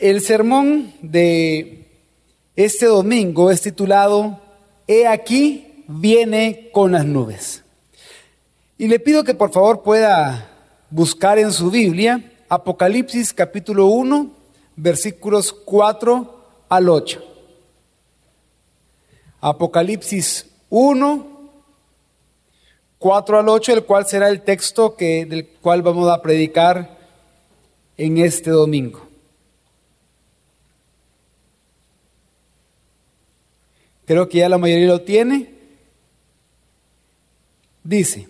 El sermón de este domingo es titulado He aquí viene con las nubes. Y le pido que por favor pueda buscar en su Biblia Apocalipsis capítulo 1, versículos 4 al 8. Apocalipsis 1, 4 al 8, el cual será el texto que, del cual vamos a predicar en este domingo. Creo que ya la mayoría lo tiene. Dice,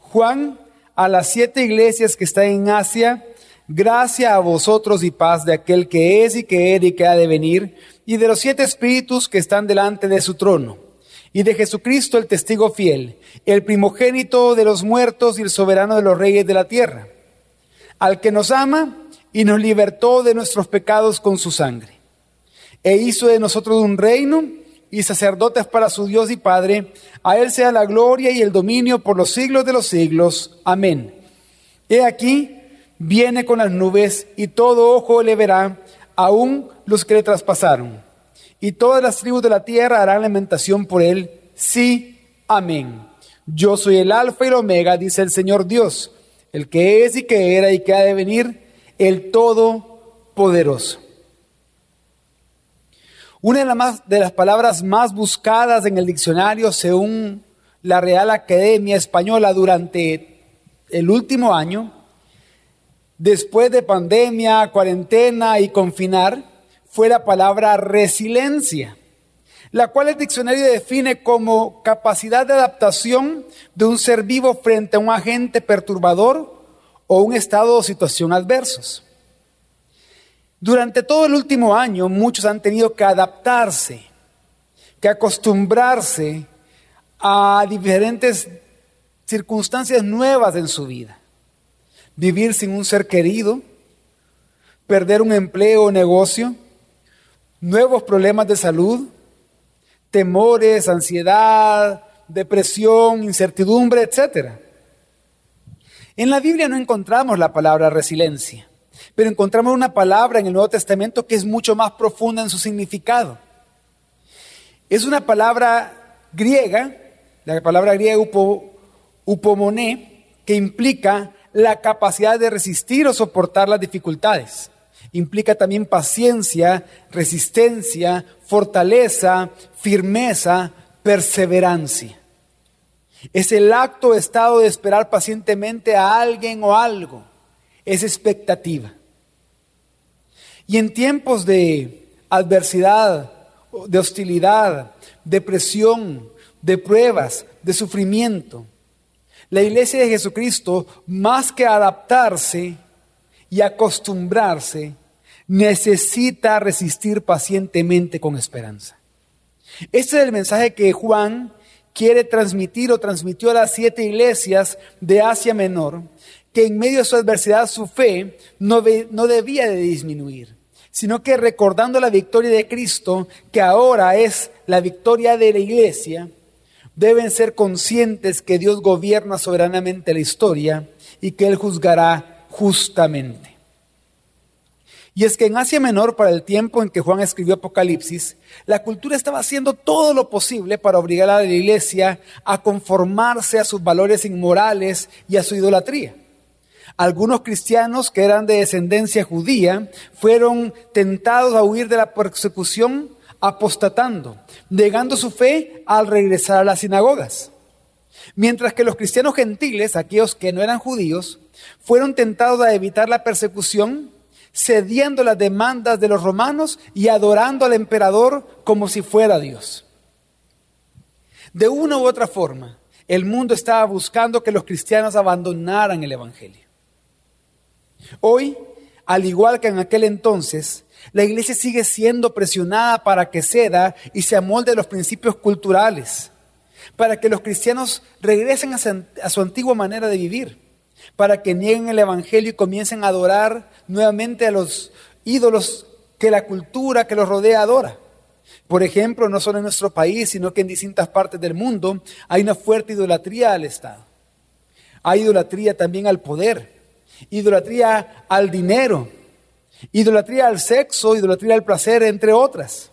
Juan, a las siete iglesias que están en Asia, gracia a vosotros y paz de aquel que es y que era y que ha de venir, y de los siete espíritus que están delante de su trono, y de Jesucristo el testigo fiel, el primogénito de los muertos y el soberano de los reyes de la tierra, al que nos ama y nos libertó de nuestros pecados con su sangre, e hizo de nosotros un reino, y sacerdotes para su Dios y Padre. A Él sea la gloria y el dominio por los siglos de los siglos. Amén. He aquí, viene con las nubes y todo ojo le verá, aún los que le traspasaron. Y todas las tribus de la tierra harán lamentación por Él. Sí, amén. Yo soy el alfa y el omega, dice el Señor Dios, el que es y que era y que ha de venir, el Todopoderoso. Una de las, palabras más buscadas en el diccionario según la Real Academia Española durante el último año, después de pandemia, cuarentena y confinar, fue la palabra resiliencia, la cual el diccionario define como capacidad de adaptación de un ser vivo frente a un agente perturbador o un estado o situación adversos. Durante todo el último año muchos han tenido que adaptarse, que acostumbrarse a diferentes circunstancias nuevas en su vida. Vivir sin un ser querido, perder un empleo o negocio, nuevos problemas de salud, temores, ansiedad, depresión, incertidumbre, etc. En la Biblia no encontramos la palabra resiliencia. Pero encontramos una palabra en el Nuevo Testamento que es mucho más profunda en su significado. Es una palabra griega, la palabra griega upomoné, que implica la capacidad de resistir o soportar las dificultades. Implica también paciencia, resistencia, fortaleza, firmeza, perseverancia. Es el acto o estado de esperar pacientemente a alguien o algo. Es expectativa. Y en tiempos de adversidad, de hostilidad, de presión, de pruebas, de sufrimiento, la iglesia de Jesucristo, más que adaptarse y acostumbrarse, necesita resistir pacientemente con esperanza. Este es el mensaje que Juan quiere transmitir o transmitió a las siete iglesias de Asia Menor, que en medio de su adversidad su fe no, no debía de disminuir sino que recordando la victoria de Cristo, que ahora es la victoria de la iglesia, deben ser conscientes que Dios gobierna soberanamente la historia y que Él juzgará justamente. Y es que en Asia Menor, para el tiempo en que Juan escribió Apocalipsis, la cultura estaba haciendo todo lo posible para obligar a la iglesia a conformarse a sus valores inmorales y a su idolatría. Algunos cristianos que eran de descendencia judía fueron tentados a huir de la persecución apostatando, negando su fe al regresar a las sinagogas. Mientras que los cristianos gentiles, aquellos que no eran judíos, fueron tentados a evitar la persecución, cediendo las demandas de los romanos y adorando al emperador como si fuera Dios. De una u otra forma, el mundo estaba buscando que los cristianos abandonaran el Evangelio. Hoy, al igual que en aquel entonces, la iglesia sigue siendo presionada para que ceda y se amolde los principios culturales, para que los cristianos regresen a su, antigua manera de vivir, para que nieguen el Evangelio y comiencen a adorar nuevamente a los ídolos que la cultura que los rodea adora. Por ejemplo, no solo en nuestro país, sino que en distintas partes del mundo hay una fuerte idolatría al Estado. Hay idolatría también al poder idolatría al dinero, idolatría al sexo, idolatría al placer, entre otras.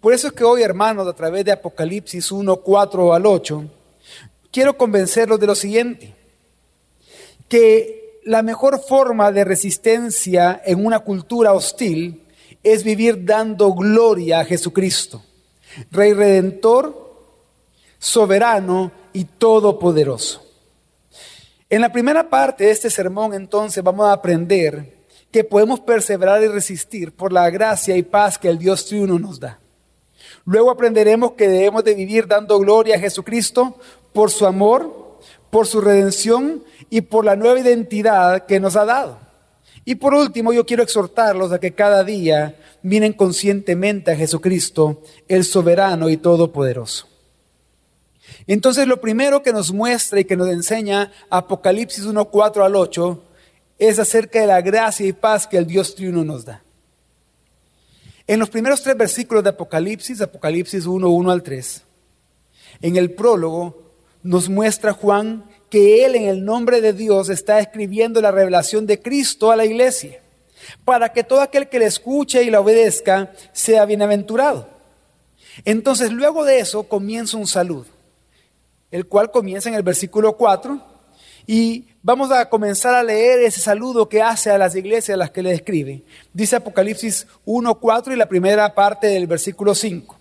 Por eso es que hoy, hermanos, a través de Apocalipsis 1, 4 al 8, quiero convencerlos de lo siguiente, que la mejor forma de resistencia en una cultura hostil es vivir dando gloria a Jesucristo, Rey Redentor, soberano y todopoderoso. En la primera parte de este sermón entonces vamos a aprender que podemos perseverar y resistir por la gracia y paz que el Dios triuno nos da. Luego aprenderemos que debemos de vivir dando gloria a Jesucristo por su amor, por su redención y por la nueva identidad que nos ha dado. Y por último, yo quiero exhortarlos a que cada día miren conscientemente a Jesucristo, el soberano y todopoderoso. Entonces lo primero que nos muestra y que nos enseña Apocalipsis 1, 4 al 8 es acerca de la gracia y paz que el Dios triuno nos da. En los primeros tres versículos de Apocalipsis, Apocalipsis 1, 1 al 3, en el prólogo nos muestra Juan que él en el nombre de Dios está escribiendo la revelación de Cristo a la iglesia, para que todo aquel que le escuche y la obedezca sea bienaventurado. Entonces luego de eso comienza un saludo el cual comienza en el versículo 4. Y vamos a comenzar a leer ese saludo que hace a las iglesias a las que le escribe. Dice Apocalipsis 1.4 y la primera parte del versículo 5.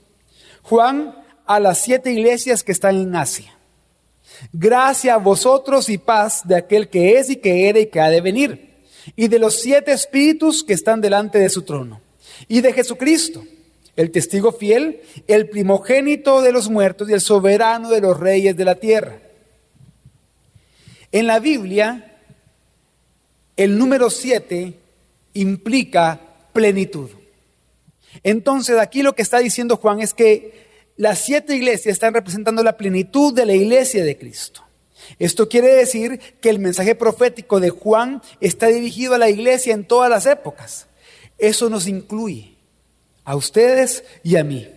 Juan a las siete iglesias que están en Asia. Gracia a vosotros y paz de aquel que es y que era y que ha de venir, y de los siete espíritus que están delante de su trono, y de Jesucristo el testigo fiel, el primogénito de los muertos y el soberano de los reyes de la tierra. En la Biblia, el número 7 implica plenitud. Entonces aquí lo que está diciendo Juan es que las siete iglesias están representando la plenitud de la iglesia de Cristo. Esto quiere decir que el mensaje profético de Juan está dirigido a la iglesia en todas las épocas. Eso nos incluye a ustedes y a mí.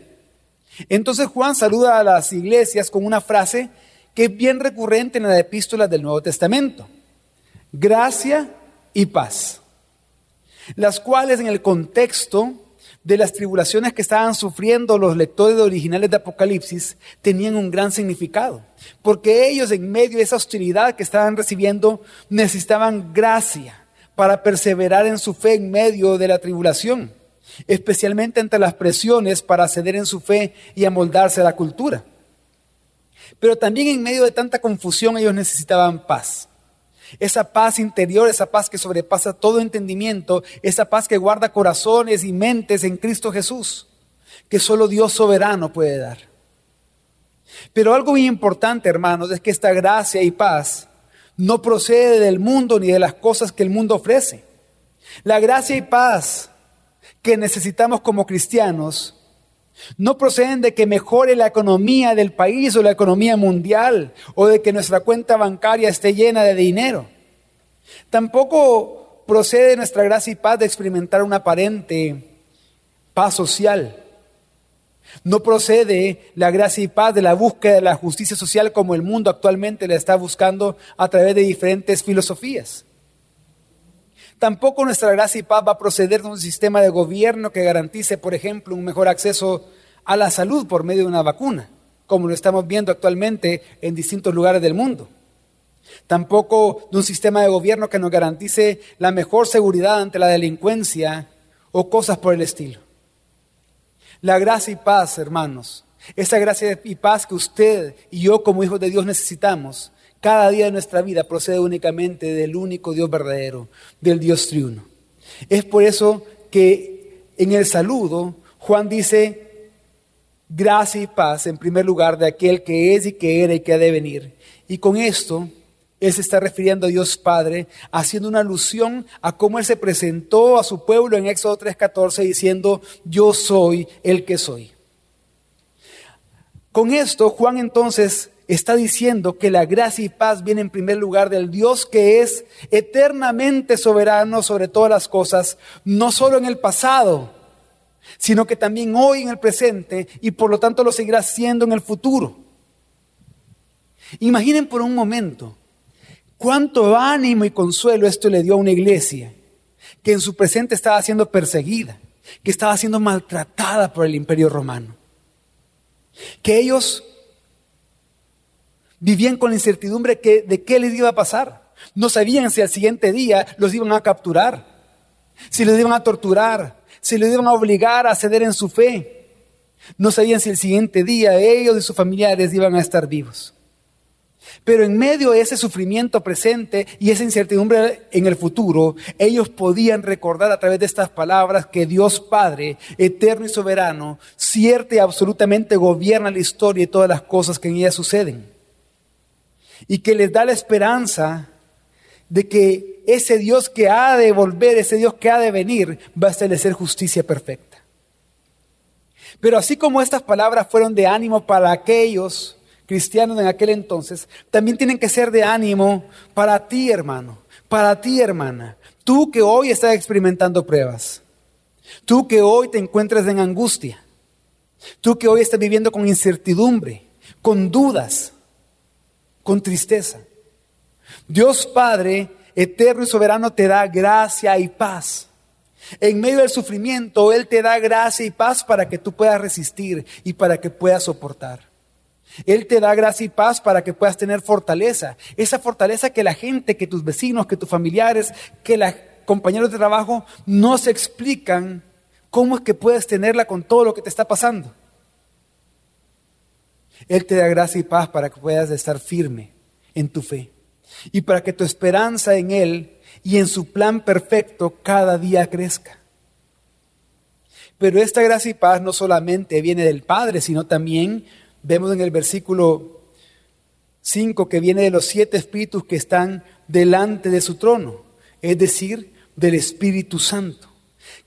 Entonces Juan saluda a las iglesias con una frase que es bien recurrente en las epístolas del Nuevo Testamento. Gracia y paz. Las cuales en el contexto de las tribulaciones que estaban sufriendo los lectores originales de Apocalipsis tenían un gran significado, porque ellos en medio de esa hostilidad que estaban recibiendo necesitaban gracia para perseverar en su fe en medio de la tribulación especialmente ante las presiones para ceder en su fe y amoldarse a la cultura. Pero también en medio de tanta confusión ellos necesitaban paz. Esa paz interior, esa paz que sobrepasa todo entendimiento, esa paz que guarda corazones y mentes en Cristo Jesús, que solo Dios soberano puede dar. Pero algo muy importante, hermanos, es que esta gracia y paz no procede del mundo ni de las cosas que el mundo ofrece. La gracia y paz que necesitamos como cristianos no proceden de que mejore la economía del país o la economía mundial o de que nuestra cuenta bancaria esté llena de dinero. Tampoco procede nuestra gracia y paz de experimentar una aparente paz social. No procede la gracia y paz de la búsqueda de la justicia social como el mundo actualmente la está buscando a través de diferentes filosofías. Tampoco nuestra gracia y paz va a proceder de un sistema de gobierno que garantice, por ejemplo, un mejor acceso a la salud por medio de una vacuna, como lo estamos viendo actualmente en distintos lugares del mundo. Tampoco de un sistema de gobierno que nos garantice la mejor seguridad ante la delincuencia o cosas por el estilo. La gracia y paz, hermanos, esa gracia y paz que usted y yo como hijos de Dios necesitamos, cada día de nuestra vida procede únicamente del único Dios verdadero, del Dios triuno. Es por eso que en el saludo Juan dice, gracia y paz en primer lugar de aquel que es y que era y que ha de venir. Y con esto él se está refiriendo a Dios Padre, haciendo una alusión a cómo Él se presentó a su pueblo en Éxodo 3:14 diciendo, yo soy el que soy. Con esto Juan entonces está diciendo que la gracia y paz viene en primer lugar del Dios que es eternamente soberano sobre todas las cosas, no solo en el pasado, sino que también hoy en el presente y por lo tanto lo seguirá siendo en el futuro. Imaginen por un momento cuánto ánimo y consuelo esto le dio a una iglesia que en su presente estaba siendo perseguida, que estaba siendo maltratada por el imperio romano. Que ellos vivían con la incertidumbre de qué les iba a pasar. No sabían si al siguiente día los iban a capturar, si los iban a torturar, si los iban a obligar a ceder en su fe. No sabían si el siguiente día ellos y sus familiares iban a estar vivos. Pero en medio de ese sufrimiento presente y esa incertidumbre en el futuro, ellos podían recordar a través de estas palabras que Dios Padre, eterno y soberano, cierto y absolutamente gobierna la historia y todas las cosas que en ella suceden. Y que les da la esperanza de que ese Dios que ha de volver, ese Dios que ha de venir, va a establecer justicia perfecta. Pero así como estas palabras fueron de ánimo para aquellos cristianos en aquel entonces, también tienen que ser de ánimo para ti, hermano, para ti, hermana. Tú que hoy estás experimentando pruebas, tú que hoy te encuentras en angustia, tú que hoy estás viviendo con incertidumbre, con dudas, con tristeza. Dios Padre, eterno y soberano, te da gracia y paz. En medio del sufrimiento, Él te da gracia y paz para que tú puedas resistir y para que puedas soportar. Él te da gracia y paz para que puedas tener fortaleza. Esa fortaleza que la gente, que tus vecinos, que tus familiares, que los compañeros de trabajo no se explican cómo es que puedes tenerla con todo lo que te está pasando. Él te da gracia y paz para que puedas estar firme en tu fe y para que tu esperanza en Él y en su plan perfecto cada día crezca. Pero esta gracia y paz no solamente viene del Padre, sino también vemos en el versículo 5 que viene de los siete espíritus que están delante de su trono, es decir, del Espíritu Santo.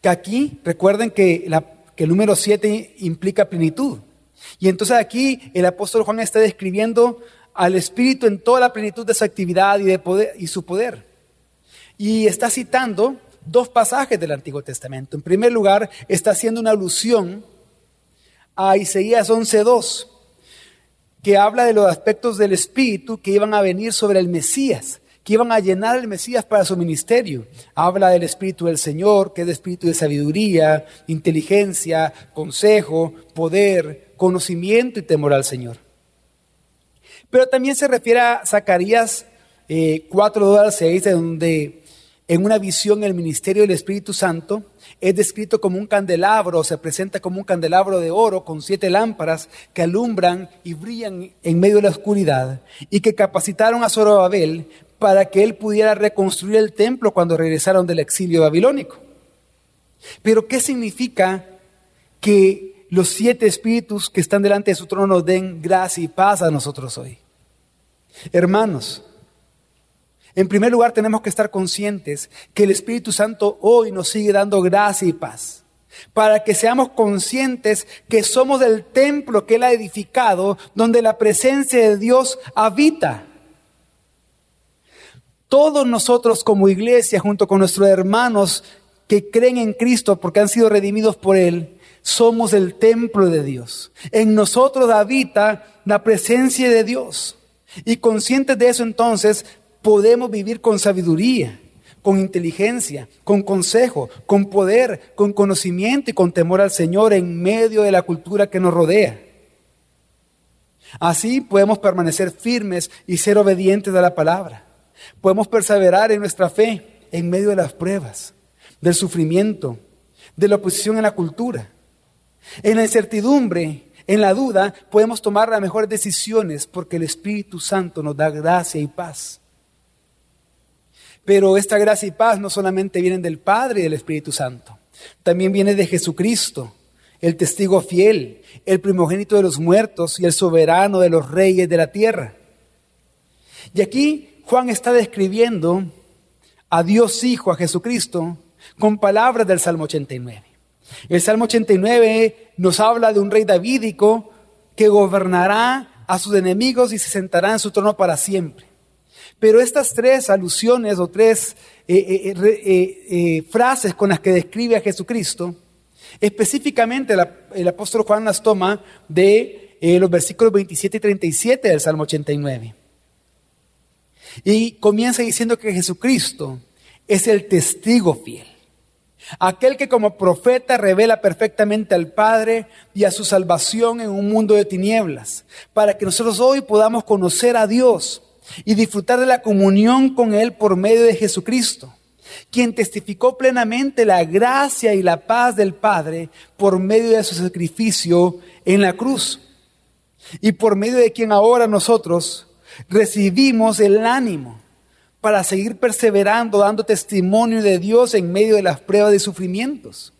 Que aquí, recuerden que, el número 7 implica plenitud. Y entonces aquí el apóstol Juan está describiendo al Espíritu en toda la plenitud de su actividad y, de poder, y su poder. Y está citando dos pasajes del Antiguo Testamento. En primer lugar, está haciendo una alusión a Isaías 11.2, que habla de los aspectos del Espíritu que iban a venir sobre el Mesías, que iban a llenar el Mesías para su ministerio. Habla del Espíritu del Señor, que es el Espíritu de sabiduría, inteligencia, consejo, poder, conocimiento y temor al Señor. Pero también se refiere a Zacarías eh, 4, al 6, donde en una visión el ministerio del Espíritu Santo es descrito como un candelabro, se presenta como un candelabro de oro con siete lámparas que alumbran y brillan en medio de la oscuridad y que capacitaron a Zorobabel para que él pudiera reconstruir el templo cuando regresaron del exilio babilónico. Pero ¿qué significa que los siete espíritus que están delante de su trono den gracia y paz a nosotros hoy? Hermanos, en primer lugar tenemos que estar conscientes que el Espíritu Santo hoy nos sigue dando gracia y paz. Para que seamos conscientes que somos el templo que Él ha edificado, donde la presencia de Dios habita. Todos nosotros como iglesia, junto con nuestros hermanos que creen en Cristo porque han sido redimidos por Él, somos el templo de Dios. En nosotros habita la presencia de Dios. Y conscientes de eso entonces, podemos vivir con sabiduría, con inteligencia, con consejo, con poder, con conocimiento y con temor al Señor en medio de la cultura que nos rodea. Así podemos permanecer firmes y ser obedientes a la palabra. Podemos perseverar en nuestra fe en medio de las pruebas, del sufrimiento, de la oposición en la cultura. En la incertidumbre en la duda podemos tomar las mejores decisiones porque el Espíritu Santo nos da gracia y paz. Pero esta gracia y paz no solamente vienen del Padre y del Espíritu Santo, también viene de Jesucristo, el testigo fiel, el primogénito de los muertos y el soberano de los reyes de la tierra. Y aquí Juan está describiendo a Dios Hijo, a Jesucristo, con palabras del Salmo 89. El Salmo 89 nos habla de un rey davídico que gobernará a sus enemigos y se sentará en su trono para siempre. Pero estas tres alusiones o tres eh, eh, eh, frases con las que describe a Jesucristo, específicamente el apóstol Juan las toma de los versículos 27 y 37 del Salmo 89. Y comienza diciendo que Jesucristo es el testigo fiel. Aquel que como profeta revela perfectamente al Padre y a su salvación en un mundo de tinieblas, para que nosotros hoy podamos conocer a Dios y disfrutar de la comunión con Él por medio de Jesucristo, quien testificó plenamente la gracia y la paz del Padre por medio de su sacrificio en la cruz, y por medio de quien ahora nosotros recibimos el ánimo para seguir perseverando, dando testimonio de Dios en medio de las pruebas y sufrimientos.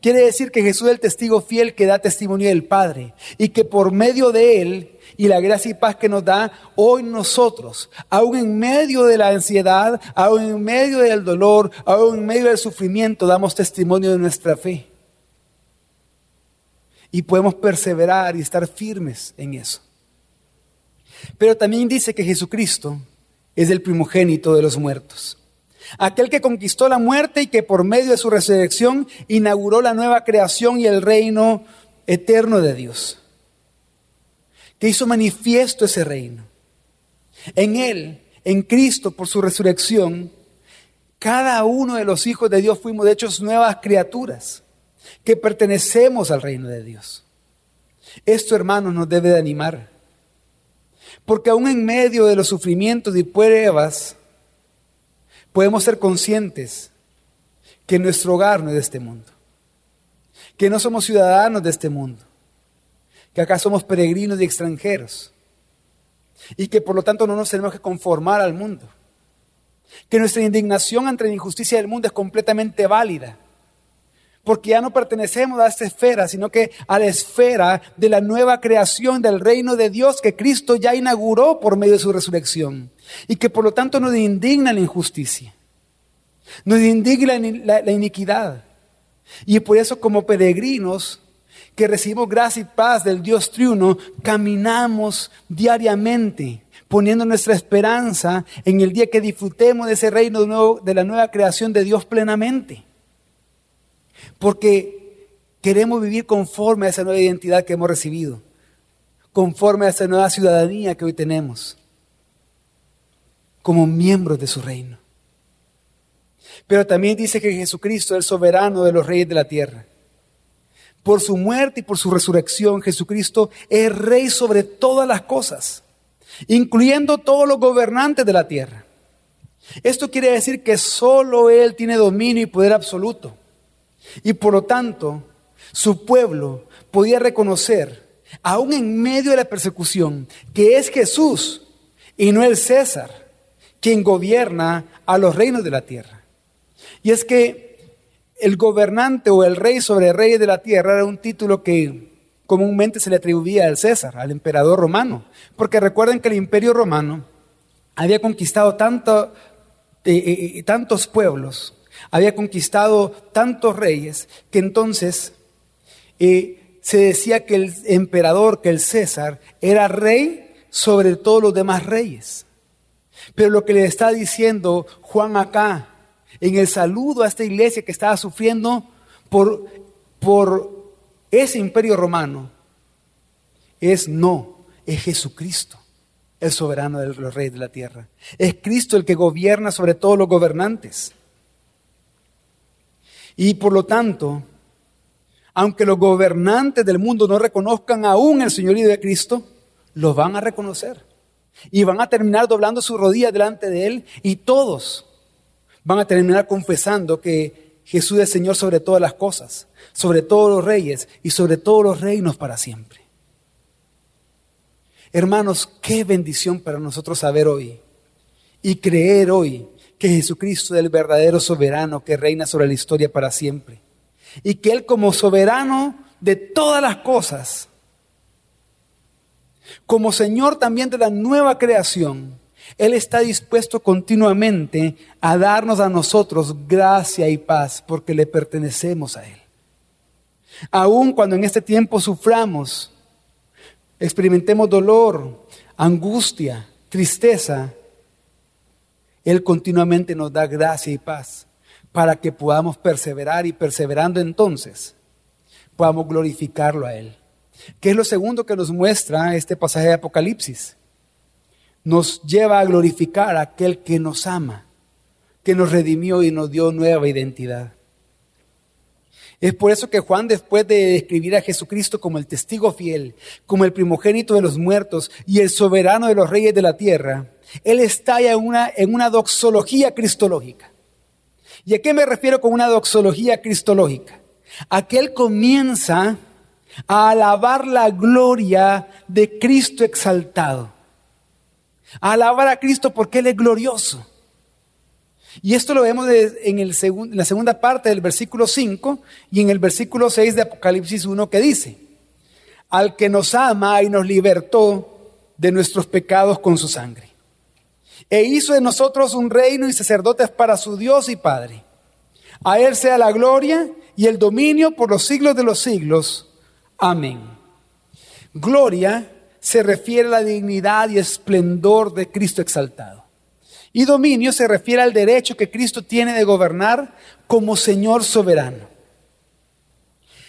Quiere decir que Jesús es el testigo fiel que da testimonio del Padre y que por medio de Él y la gracia y paz que nos da, hoy nosotros, aún en medio de la ansiedad, aún en medio del dolor, aún en medio del sufrimiento, damos testimonio de nuestra fe. Y podemos perseverar y estar firmes en eso. Pero también dice que Jesucristo es el primogénito de los muertos. Aquel que conquistó la muerte y que por medio de su resurrección inauguró la nueva creación y el reino eterno de Dios. Que hizo manifiesto ese reino. En Él, en Cristo, por su resurrección, cada uno de los hijos de Dios fuimos de hechos nuevas criaturas que pertenecemos al reino de Dios. Esto, hermanos, nos debe de animar. Porque aún en medio de los sufrimientos y pruebas, podemos ser conscientes que nuestro hogar no es de este mundo, que no somos ciudadanos de este mundo, que acá somos peregrinos y extranjeros, y que por lo tanto no nos tenemos que conformar al mundo, que nuestra indignación ante la injusticia del mundo es completamente válida, porque ya no pertenecemos a esta esfera, sino que a la esfera de la nueva creación del reino de Dios que Cristo ya inauguró por medio de su resurrección y que por lo tanto nos indigna la injusticia, nos indigna la, iniquidad. Y por eso como peregrinos que recibimos gracia y paz del Dios triuno, caminamos diariamente poniendo nuestra esperanza en el día que disfrutemos de ese reino de la nueva creación de Dios plenamente porque queremos vivir conforme a esa nueva identidad que hemos recibido, conforme a esa nueva ciudadanía que hoy tenemos, como miembros de su reino. Pero también dice que Jesucristo es el soberano de los reyes de la tierra. Por su muerte y por su resurrección, Jesucristo es rey sobre todas las cosas, incluyendo todos los gobernantes de la tierra. Esto quiere decir que solo Él tiene dominio y poder absoluto. Y por lo tanto, su pueblo podía reconocer, aún en medio de la persecución, que es Jesús y no el César quien gobierna a los reinos de la tierra. Y es que el gobernante o el rey sobre reyes de la tierra era un título que comúnmente se le atribuía al César, al emperador romano. Porque recuerden que el imperio romano había conquistado tanto, eh, eh, eh, tantos pueblos había conquistado tantos reyes que entonces eh, se decía que el emperador, que el César, era rey sobre todos los demás reyes. Pero lo que le está diciendo Juan acá, en el saludo a esta iglesia que estaba sufriendo por, por ese imperio romano, es no, es Jesucristo, el soberano de los reyes de la tierra. Es Cristo el que gobierna sobre todos los gobernantes. Y por lo tanto, aunque los gobernantes del mundo no reconozcan aún el señorío de Cristo, lo van a reconocer. Y van a terminar doblando su rodilla delante de Él y todos van a terminar confesando que Jesús es Señor sobre todas las cosas, sobre todos los reyes y sobre todos los reinos para siempre. Hermanos, qué bendición para nosotros saber hoy y creer hoy que Jesucristo es el verdadero soberano que reina sobre la historia para siempre. Y que Él como soberano de todas las cosas, como Señor también de la nueva creación, Él está dispuesto continuamente a darnos a nosotros gracia y paz porque le pertenecemos a Él. Aun cuando en este tiempo suframos, experimentemos dolor, angustia, tristeza, él continuamente nos da gracia y paz para que podamos perseverar y perseverando entonces podamos glorificarlo a Él. ¿Qué es lo segundo que nos muestra este pasaje de Apocalipsis? Nos lleva a glorificar a aquel que nos ama, que nos redimió y nos dio nueva identidad. Es por eso que Juan, después de describir a Jesucristo como el testigo fiel, como el primogénito de los muertos y el soberano de los reyes de la tierra, él está en una, en una doxología cristológica. ¿Y a qué me refiero con una doxología cristológica? A que él comienza a alabar la gloria de Cristo exaltado. A alabar a Cristo porque Él es glorioso. Y esto lo vemos en, el en la segunda parte del versículo 5 y en el versículo 6 de Apocalipsis 1 que dice, al que nos ama y nos libertó de nuestros pecados con su sangre. E hizo de nosotros un reino y sacerdotes para su Dios y Padre. A Él sea la gloria y el dominio por los siglos de los siglos. Amén. Gloria se refiere a la dignidad y esplendor de Cristo exaltado. Y dominio se refiere al derecho que Cristo tiene de gobernar como Señor soberano.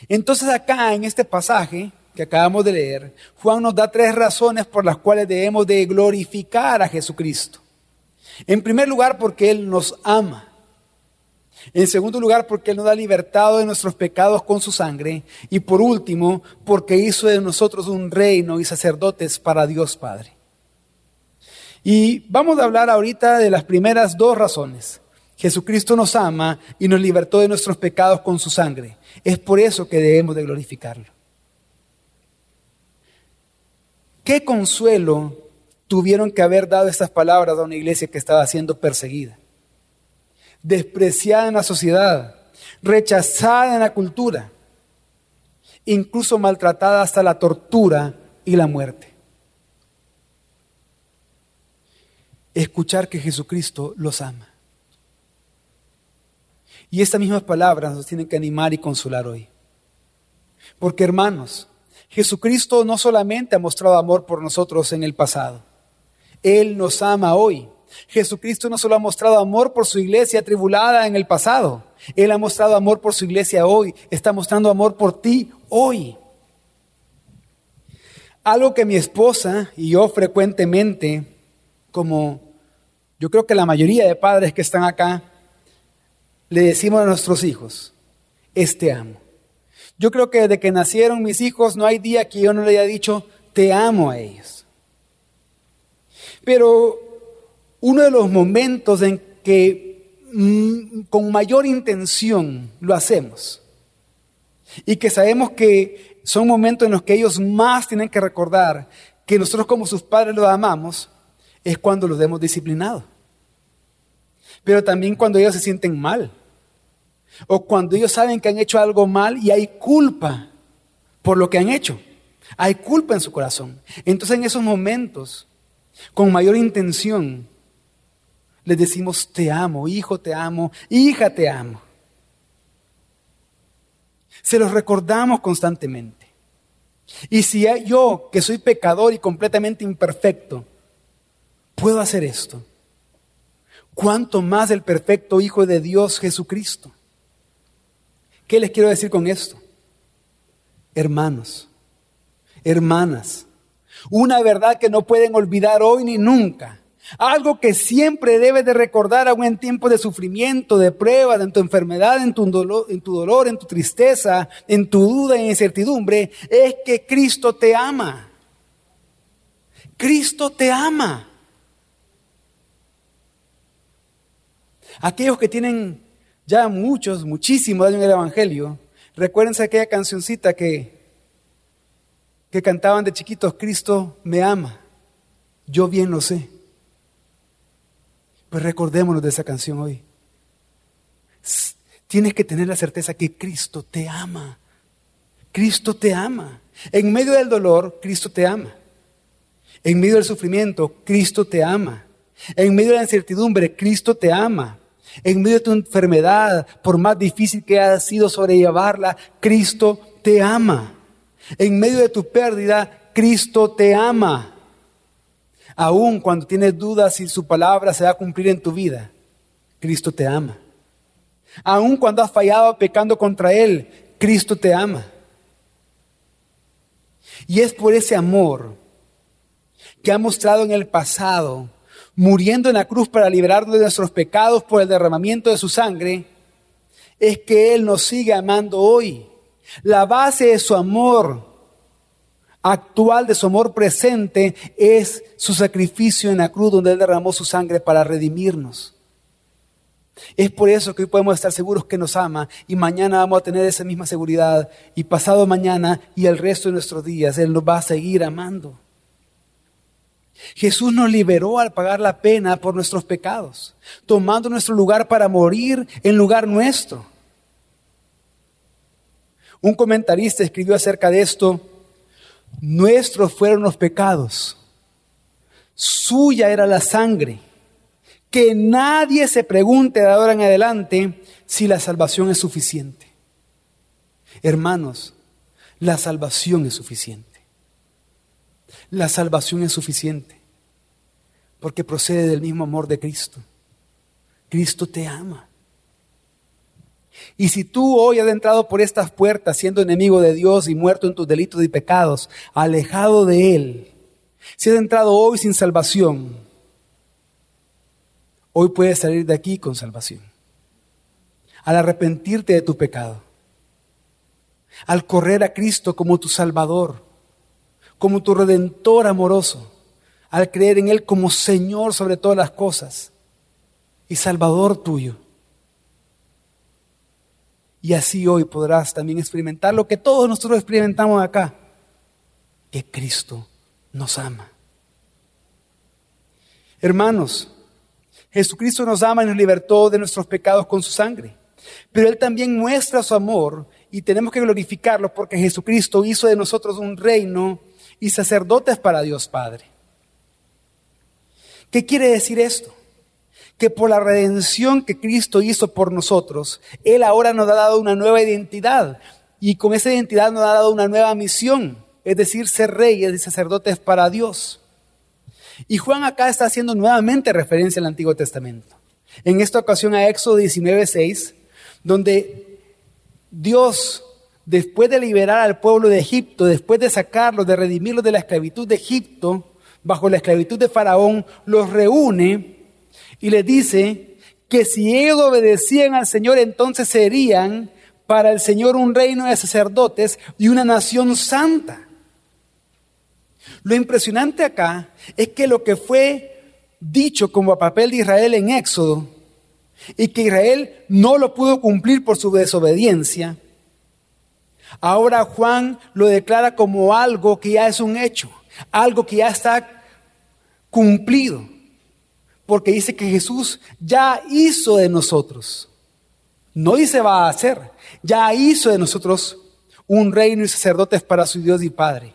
Entonces acá en este pasaje que acabamos de leer, Juan nos da tres razones por las cuales debemos de glorificar a Jesucristo. En primer lugar, porque Él nos ama. En segundo lugar, porque Él nos da libertad de nuestros pecados con su sangre. Y por último, porque hizo de nosotros un reino y sacerdotes para Dios Padre. Y vamos a hablar ahorita de las primeras dos razones. Jesucristo nos ama y nos libertó de nuestros pecados con su sangre. Es por eso que debemos de glorificarlo. ¿Qué consuelo tuvieron que haber dado estas palabras a una iglesia que estaba siendo perseguida? despreciada en la sociedad, rechazada en la cultura, incluso maltratada hasta la tortura y la muerte. Escuchar que Jesucristo los ama. Y estas mismas palabras nos tienen que animar y consolar hoy. Porque hermanos, Jesucristo no solamente ha mostrado amor por nosotros en el pasado, Él nos ama hoy Jesucristo no solo ha mostrado amor por su iglesia atribulada en el pasado, Él ha mostrado amor por su iglesia hoy, está mostrando amor por ti hoy. Algo que mi esposa y yo frecuentemente, como yo creo que la mayoría de padres que están acá, le decimos a nuestros hijos, es te amo. Yo creo que desde que nacieron mis hijos no hay día que yo no le haya dicho, te amo a ellos. Pero uno de los momentos en que mm, con mayor intención lo hacemos y que sabemos que son momentos en los que ellos más tienen que recordar que nosotros como sus padres los amamos, es cuando los hemos disciplinado. Pero también cuando ellos se sienten mal. O cuando ellos saben que han hecho algo mal y hay culpa por lo que han hecho. Hay culpa en su corazón. Entonces en esos momentos, con mayor intención, les decimos, te amo, hijo, te amo, hija, te amo. Se los recordamos constantemente. Y si yo, que soy pecador y completamente imperfecto, puedo hacer esto, ¿cuánto más el perfecto Hijo de Dios Jesucristo? ¿Qué les quiero decir con esto? Hermanos, hermanas, una verdad que no pueden olvidar hoy ni nunca algo que siempre debes de recordar aún en tiempos de sufrimiento, de prueba, en tu enfermedad, en tu, dolor, en tu dolor, en tu tristeza, en tu duda y incertidumbre, es que Cristo te ama. Cristo te ama. Aquellos que tienen ya muchos, muchísimos años en el Evangelio, recuérdense aquella cancioncita que, que cantaban de chiquitos, Cristo me ama, yo bien lo sé. Pues recordémonos de esa canción hoy. Tienes que tener la certeza que Cristo te ama. Cristo te ama. En medio del dolor, Cristo te ama. En medio del sufrimiento, Cristo te ama. En medio de la incertidumbre, Cristo te ama. En medio de tu enfermedad, por más difícil que haya sido sobrellevarla, Cristo te ama. En medio de tu pérdida, Cristo te ama. Aún cuando tienes dudas si su palabra se va a cumplir en tu vida, Cristo te ama. Aún cuando has fallado pecando contra Él, Cristo te ama. Y es por ese amor que ha mostrado en el pasado, muriendo en la cruz para liberarnos de nuestros pecados por el derramamiento de su sangre, es que Él nos sigue amando hoy. La base de su amor actual, de su amor presente, es su sacrificio en la cruz donde Él derramó su sangre para redimirnos. Es por eso que hoy podemos estar seguros que nos ama y mañana vamos a tener esa misma seguridad y pasado mañana y el resto de nuestros días Él nos va a seguir amando. Jesús nos liberó al pagar la pena por nuestros pecados, tomando nuestro lugar para morir en lugar nuestro. Un comentarista escribió acerca de esto, nuestros fueron los pecados, suya era la sangre. Que nadie se pregunte de ahora en adelante si la salvación es suficiente. Hermanos, la salvación es suficiente. La salvación es suficiente porque procede del mismo amor de Cristo. Cristo te ama. Y si tú hoy has entrado por estas puertas siendo enemigo de Dios y muerto en tus delitos y pecados, alejado de Él, si has entrado hoy sin salvación, hoy puedes salir de aquí con salvación. Al arrepentirte de tu pecado, al correr a Cristo como tu Salvador, como tu redentor amoroso, al creer en Él como Señor sobre todas las cosas y Salvador tuyo. Y así hoy podrás también experimentar lo que todos nosotros experimentamos acá, que Cristo nos ama. Hermanos, Jesucristo nos ama y nos libertó de nuestros pecados con su sangre. Pero Él también muestra su amor y tenemos que glorificarlo porque Jesucristo hizo de nosotros un reino y sacerdotes para Dios Padre. ¿Qué quiere decir esto? Que por la redención que Cristo hizo por nosotros, Él ahora nos ha dado una nueva identidad y con esa identidad nos ha dado una nueva misión, es decir, ser reyes y sacerdotes para Dios. Y Juan acá está haciendo nuevamente referencia al Antiguo Testamento. En esta ocasión a Éxodo 19:6, donde Dios después de liberar al pueblo de Egipto, después de sacarlos, de redimirlos de la esclavitud de Egipto, bajo la esclavitud de Faraón, los reúne y les dice que si ellos obedecían al Señor, entonces serían para el Señor un reino de sacerdotes y una nación santa. Lo impresionante acá es que lo que fue dicho como papel de Israel en Éxodo y que Israel no lo pudo cumplir por su desobediencia, Ahora Juan lo declara como algo que ya es un hecho, algo que ya está cumplido, porque dice que Jesús ya hizo de nosotros, no dice va a hacer, ya hizo de nosotros un reino y sacerdotes para su Dios y Padre.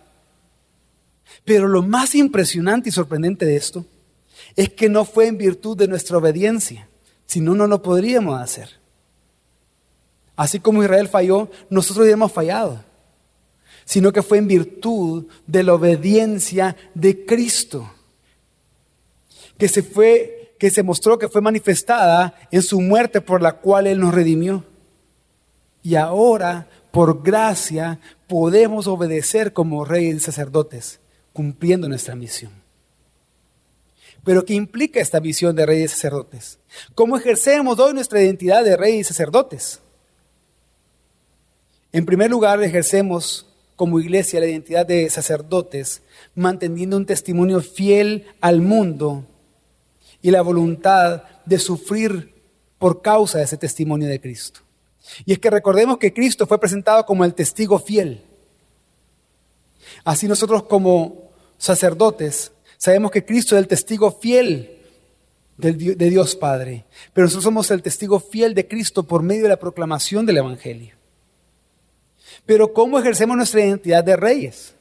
Pero lo más impresionante y sorprendente de esto es que no fue en virtud de nuestra obediencia, sino no lo podríamos hacer. Así como Israel falló, nosotros ya hemos fallado, sino que fue en virtud de la obediencia de Cristo, que se fue, que se mostró que fue manifestada en su muerte por la cual Él nos redimió. Y ahora, por gracia, podemos obedecer como reyes y sacerdotes, cumpliendo nuestra misión. Pero ¿qué implica esta misión de reyes y sacerdotes? ¿Cómo ejercemos hoy nuestra identidad de reyes y sacerdotes? En primer lugar, ejercemos como iglesia la identidad de sacerdotes, manteniendo un testimonio fiel al mundo y la voluntad de sufrir por causa de ese testimonio de Cristo. Y es que recordemos que Cristo fue presentado como el testigo fiel. Así nosotros como sacerdotes sabemos que Cristo es el testigo fiel de Dios Padre, pero nosotros somos el testigo fiel de Cristo por medio de la proclamación del Evangelio. Pero ¿cómo ejercemos nuestra identidad de reyes?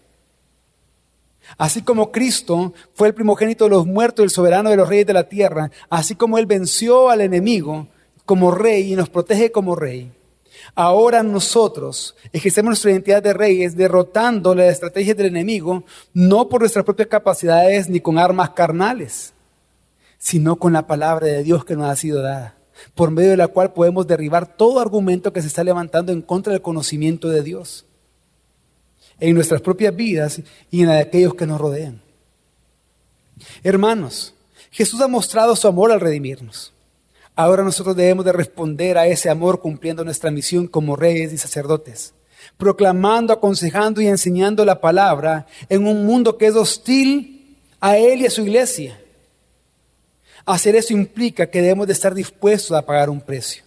Así como Cristo fue el primogénito de los muertos, el soberano de los reyes de la tierra, así como Él venció al enemigo como rey y nos protege como rey, ahora nosotros ejercemos nuestra identidad de reyes derrotando las estrategias del enemigo, no por nuestras propias capacidades ni con armas carnales, sino con la palabra de Dios que nos ha sido dada por medio de la cual podemos derribar todo argumento que se está levantando en contra del conocimiento de Dios en nuestras propias vidas y en de aquellos que nos rodean. Hermanos, Jesús ha mostrado su amor al redimirnos. Ahora nosotros debemos de responder a ese amor cumpliendo nuestra misión como reyes y sacerdotes, proclamando, aconsejando y enseñando la palabra en un mundo que es hostil a Él y a su iglesia. Hacer eso implica que debemos de estar dispuestos a pagar un precio.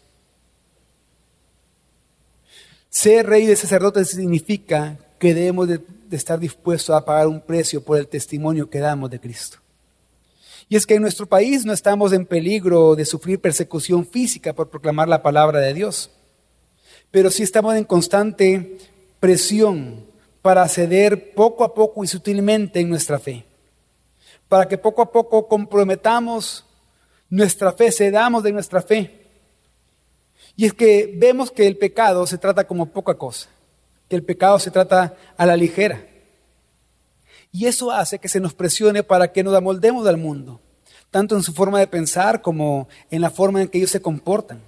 Ser rey de sacerdotes significa que debemos de, estar dispuestos a pagar un precio por el testimonio que damos de Cristo. Y es que en nuestro país no estamos en peligro de sufrir persecución física por proclamar la palabra de Dios, pero sí estamos en constante presión para ceder poco a poco y sutilmente en nuestra fe, para que poco a poco comprometamos nuestra fe, cedamos de nuestra fe. Y es que vemos que el pecado se trata como poca cosa, que el pecado se trata a la ligera. Y eso hace que se nos presione para que nos amoldemos al mundo, tanto en su forma de pensar como en la forma en que ellos se comportan.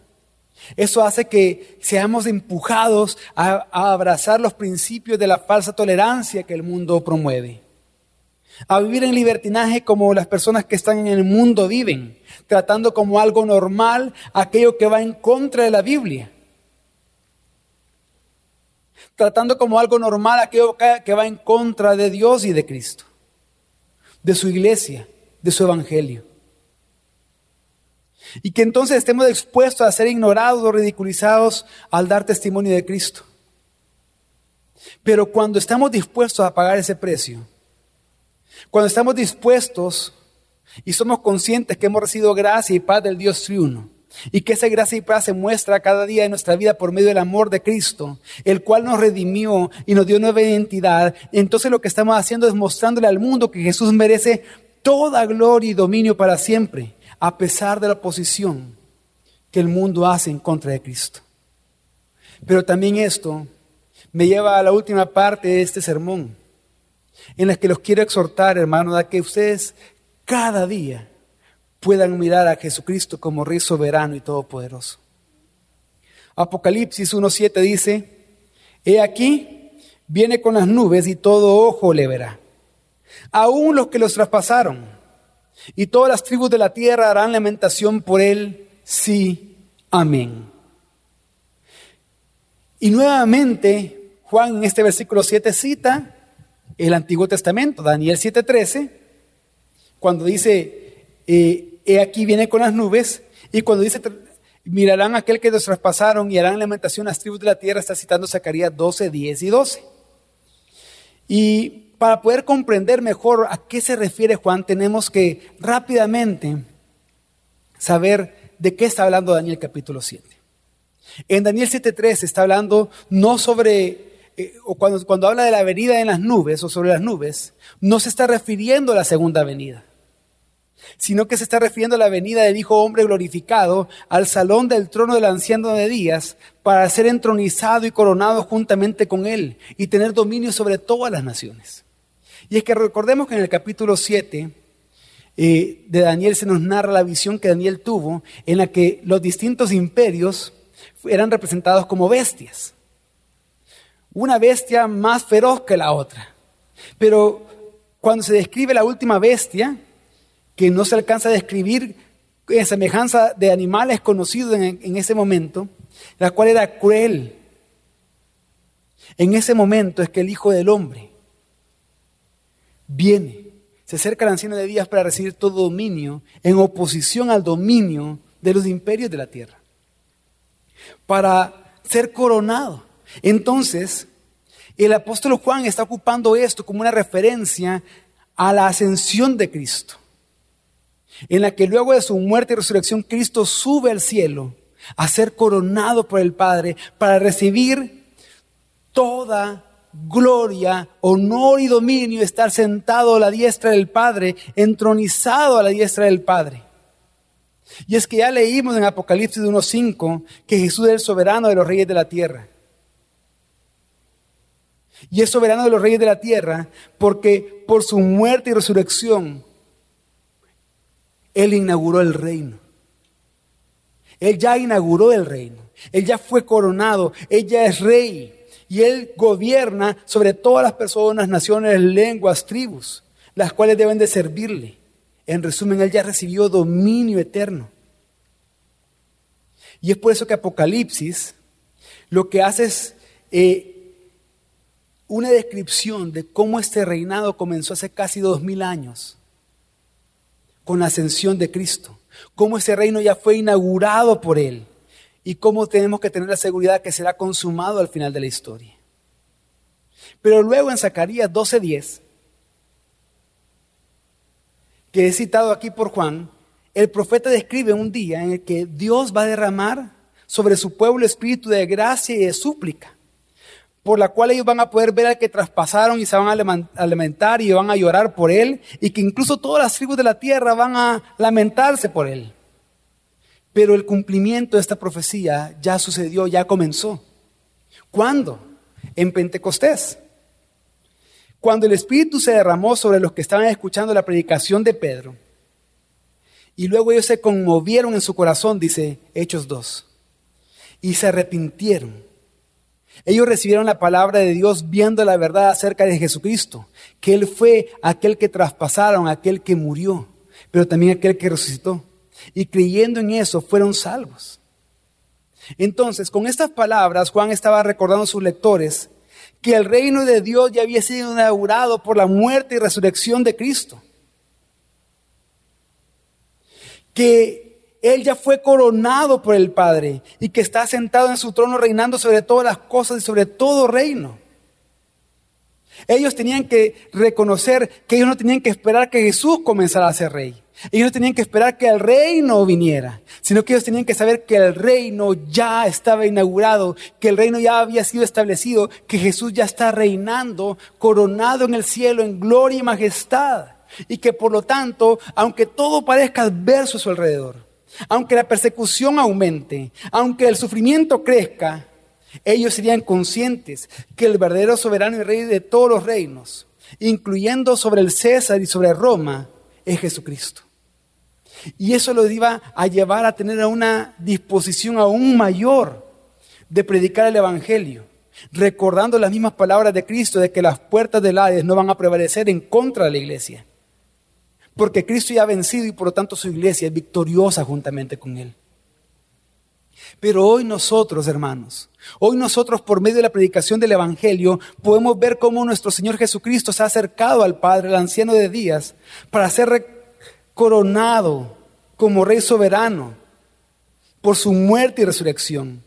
Eso hace que seamos empujados a, a, abrazar los principios de la falsa tolerancia que el mundo promueve. A vivir en libertinaje como las personas que están en el mundo viven, tratando como algo normal aquello que va en contra de la Biblia tratando como algo normal aquello que va en contra de Dios y de Cristo, de su iglesia, de su evangelio. Y que entonces estemos expuestos a ser ignorados o ridiculizados al dar testimonio de Cristo. Pero cuando estamos dispuestos a pagar ese precio, cuando estamos dispuestos y somos conscientes que hemos recibido gracia y paz del Dios triuno, y que esa gracia y paz se muestra cada día en nuestra vida por medio del amor de Cristo, el cual nos redimió y nos dio nueva identidad. Entonces lo que estamos haciendo es mostrándole al mundo que Jesús merece toda gloria y dominio para siempre, a pesar de la oposición que el mundo hace en contra de Cristo. Pero también esto me lleva a la última parte de este sermón, en la que los quiero exhortar, hermanos, a que ustedes cada día puedan mirar a Jesucristo como Rey soberano y todopoderoso. Apocalipsis 1.7 dice, He aquí, viene con las nubes y todo ojo le verá. Aún los que los traspasaron, y todas las tribus de la tierra harán lamentación por él, sí, amén. Y nuevamente, Juan en este versículo 7 cita el Antiguo Testamento, Daniel 7:13, cuando dice, eh, he aquí viene con las nubes, y cuando dice, mirarán aquel que los traspasaron y harán lamentación a las tribus de la tierra, está citando Zacarías 12, 10 y 12. Y para poder comprender mejor a qué se refiere Juan, tenemos que rápidamente saber de qué está hablando Daniel capítulo 7. En Daniel 7.3 está hablando no sobre, eh, o cuando, cuando habla de la venida en las nubes o sobre las nubes, no se está refiriendo a la segunda venida sino que se está refiriendo a la venida del Hijo Hombre glorificado al salón del trono del anciano de días para ser entronizado y coronado juntamente con él y tener dominio sobre todas las naciones. Y es que recordemos que en el capítulo 7 eh, de Daniel se nos narra la visión que Daniel tuvo en la que los distintos imperios eran representados como bestias. Una bestia más feroz que la otra. Pero cuando se describe la última bestia, que no se alcanza a describir en semejanza de animales conocidos en, ese momento, la cual era cruel. En ese momento es que el Hijo del Hombre viene, se acerca al anciano de días para recibir todo dominio en oposición al dominio de los imperios de la tierra, para ser coronado. Entonces, el apóstol Juan está ocupando esto como una referencia a la ascensión de Cristo en la que luego de su muerte y resurrección Cristo sube al cielo a ser coronado por el Padre para recibir toda gloria, honor y dominio, estar sentado a la diestra del Padre, entronizado a la diestra del Padre. Y es que ya leímos en Apocalipsis 1.5 que Jesús es el soberano de los reyes de la tierra. Y es soberano de los reyes de la tierra porque por su muerte y resurrección él inauguró el reino. Él ya inauguró el reino. Él ya fue coronado. Él ya es rey. Y Él gobierna sobre todas las personas, naciones, lenguas, tribus, las cuales deben de servirle. En resumen, Él ya recibió dominio eterno. Y es por eso que Apocalipsis lo que hace es eh, una descripción de cómo este reinado comenzó hace casi dos mil años, con la ascensión de Cristo, cómo ese reino ya fue inaugurado por Él y cómo tenemos que tener la seguridad que será consumado al final de la historia. Pero luego en Zacarías 12:10, que he citado aquí por Juan, el profeta describe un día en el que Dios va a derramar sobre su pueblo espíritu de gracia y de súplica, por la cual ellos van a poder ver al que traspasaron y se van a lamentar y van a llorar por él, y que incluso todas las tribus de la tierra van a lamentarse por él. Pero el cumplimiento de esta profecía ya sucedió, ya comenzó. ¿Cuándo? En Pentecostés. Cuando el Espíritu se derramó sobre los que estaban escuchando la predicación de Pedro, y luego ellos se conmovieron en su corazón, dice Hechos 2, y se arrepintieron. Ellos recibieron la palabra de Dios viendo la verdad acerca de Jesucristo, que Él fue aquel que traspasaron, aquel que murió, pero también aquel que resucitó. Y creyendo en eso fueron salvos. Entonces, con estas palabras, Juan estaba recordando a sus lectores que el reino de Dios ya había sido inaugurado por la muerte y resurrección de Cristo. Que Él ya fue coronado por el Padre y que está sentado en su trono reinando sobre todas las cosas y sobre todo reino. Ellos tenían que reconocer que ellos no tenían que esperar que Jesús comenzara a ser rey. Ellos no tenían que esperar que el reino viniera, sino que ellos tenían que saber que el reino ya estaba inaugurado, que el reino ya había sido establecido, que Jesús ya está reinando, coronado en el cielo en gloria y majestad. Y que por lo tanto, aunque todo parezca adverso a su alrededor, aunque la persecución aumente, aunque el sufrimiento crezca, ellos serían conscientes que el verdadero soberano y rey de todos los reinos, incluyendo sobre el César y sobre Roma, es Jesucristo. Y eso lo iba a llevar a tener una disposición aún mayor de predicar el Evangelio, recordando las mismas palabras de Cristo de que las puertas del Hades no van a prevalecer en contra de la iglesia. Porque Cristo ya ha vencido y por lo tanto su iglesia es victoriosa juntamente con Él. Pero hoy nosotros, hermanos, hoy nosotros por medio de la predicación del Evangelio podemos ver cómo nuestro Señor Jesucristo se ha acercado al Padre, el anciano de días, para ser coronado como Rey soberano por su muerte y resurrección.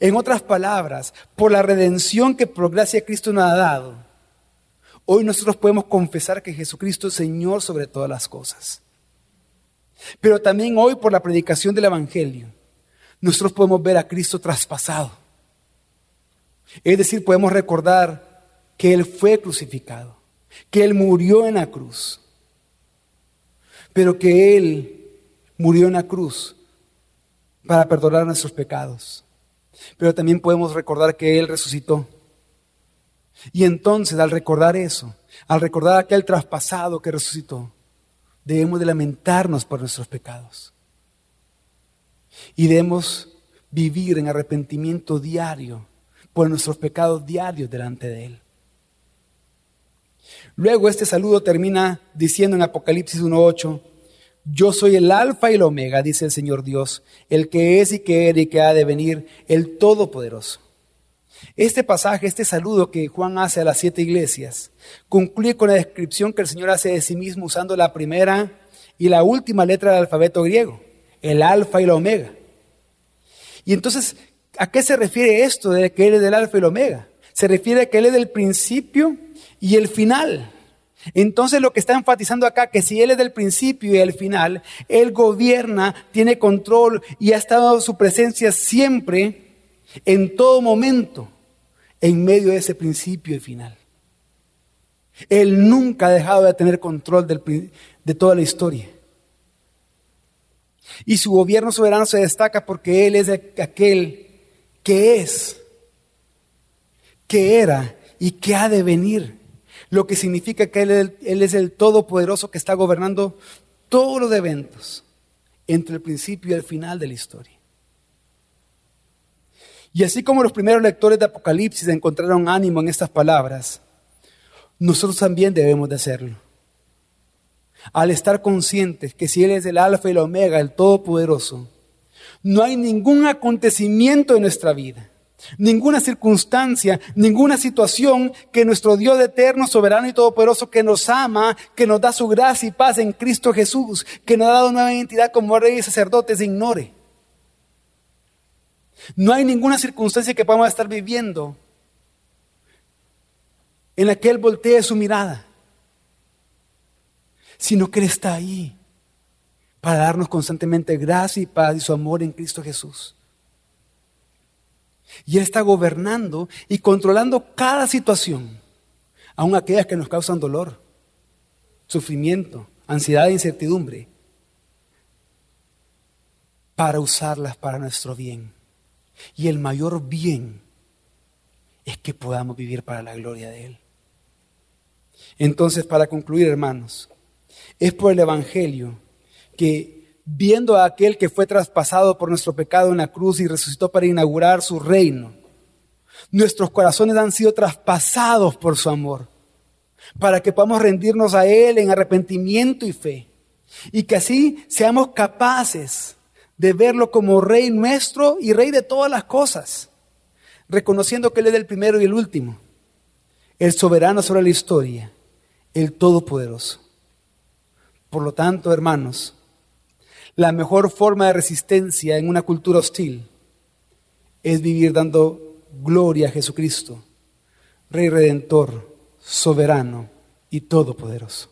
En otras palabras, por la redención que por gracia Cristo nos ha dado, hoy nosotros podemos confesar que Jesucristo es Señor sobre todas las cosas. Pero también hoy por la predicación del Evangelio, nosotros podemos ver a Cristo traspasado. Es decir, podemos recordar que Él fue crucificado, que Él murió en la cruz, pero que Él murió en la cruz para perdonar nuestros pecados. Pero también podemos recordar que Él resucitó. Y entonces al recordar eso, al recordar aquel traspasado que resucitó, debemos de lamentarnos por nuestros pecados. Y debemos vivir en arrepentimiento diario por nuestros pecados diarios delante de Él. Luego este saludo termina diciendo en Apocalipsis 1.8, yo soy el alfa y el omega, dice el Señor Dios, el que es y que era y que ha de venir, el Todopoderoso. Este pasaje, este saludo que Juan hace a las siete iglesias, concluye con la descripción que el Señor hace de sí mismo usando la primera y la última letra del alfabeto griego, el alfa y el omega. Y entonces, ¿a qué se refiere esto de que Él es del alfa y el omega? Se refiere a que Él es del principio y el final. Entonces lo que está enfatizando acá, que si Él es del principio y el final, Él gobierna, tiene control y ha estado su presencia siempre, en todo momento, en medio de ese principio y final. Él nunca ha dejado de tener control de toda la historia. Y su gobierno soberano se destaca porque Él es aquel que es, que era y que ha de venir. Lo que significa que Él, él es el Todopoderoso que está gobernando todos los eventos entre el principio y el final de la historia. Y así como los primeros lectores de Apocalipsis encontraron ánimo en estas palabras, nosotros también debemos de hacerlo al estar conscientes que si Él es el alfa y el omega, el todopoderoso, No hay ningún acontecimiento en nuestra vida, ninguna circunstancia, ninguna situación que nuestro Dios eterno, soberano y todopoderoso, que nos ama, que nos da su gracia y paz en Cristo Jesús, que nos ha dado nueva identidad como rey y sacerdote, se ignore. No hay ninguna circunstancia que podamos estar viviendo en la que Él voltee su mirada, sino que Él está ahí para darnos constantemente gracia y paz y su amor en Cristo Jesús. Y Él está gobernando y controlando cada situación, aun aquellas que nos causan dolor, sufrimiento, ansiedad e incertidumbre, para usarlas para nuestro bien. Y el mayor bien es que podamos vivir para la gloria de Él. Entonces, para concluir, hermanos, es por el Evangelio que viendo a aquel que fue traspasado por nuestro pecado en la cruz y resucitó para inaugurar su reino, nuestros corazones han sido traspasados por su amor, para que podamos rendirnos a Él en arrepentimiento y fe, y que así seamos capaces de verlo como Rey nuestro y Rey de todas las cosas, reconociendo que Él es el primero y el último, el soberano sobre la historia, el todopoderoso. Por lo tanto, hermanos, la mejor forma de resistencia en una cultura hostil es vivir dando gloria a Jesucristo, Rey Redentor, soberano y todopoderoso.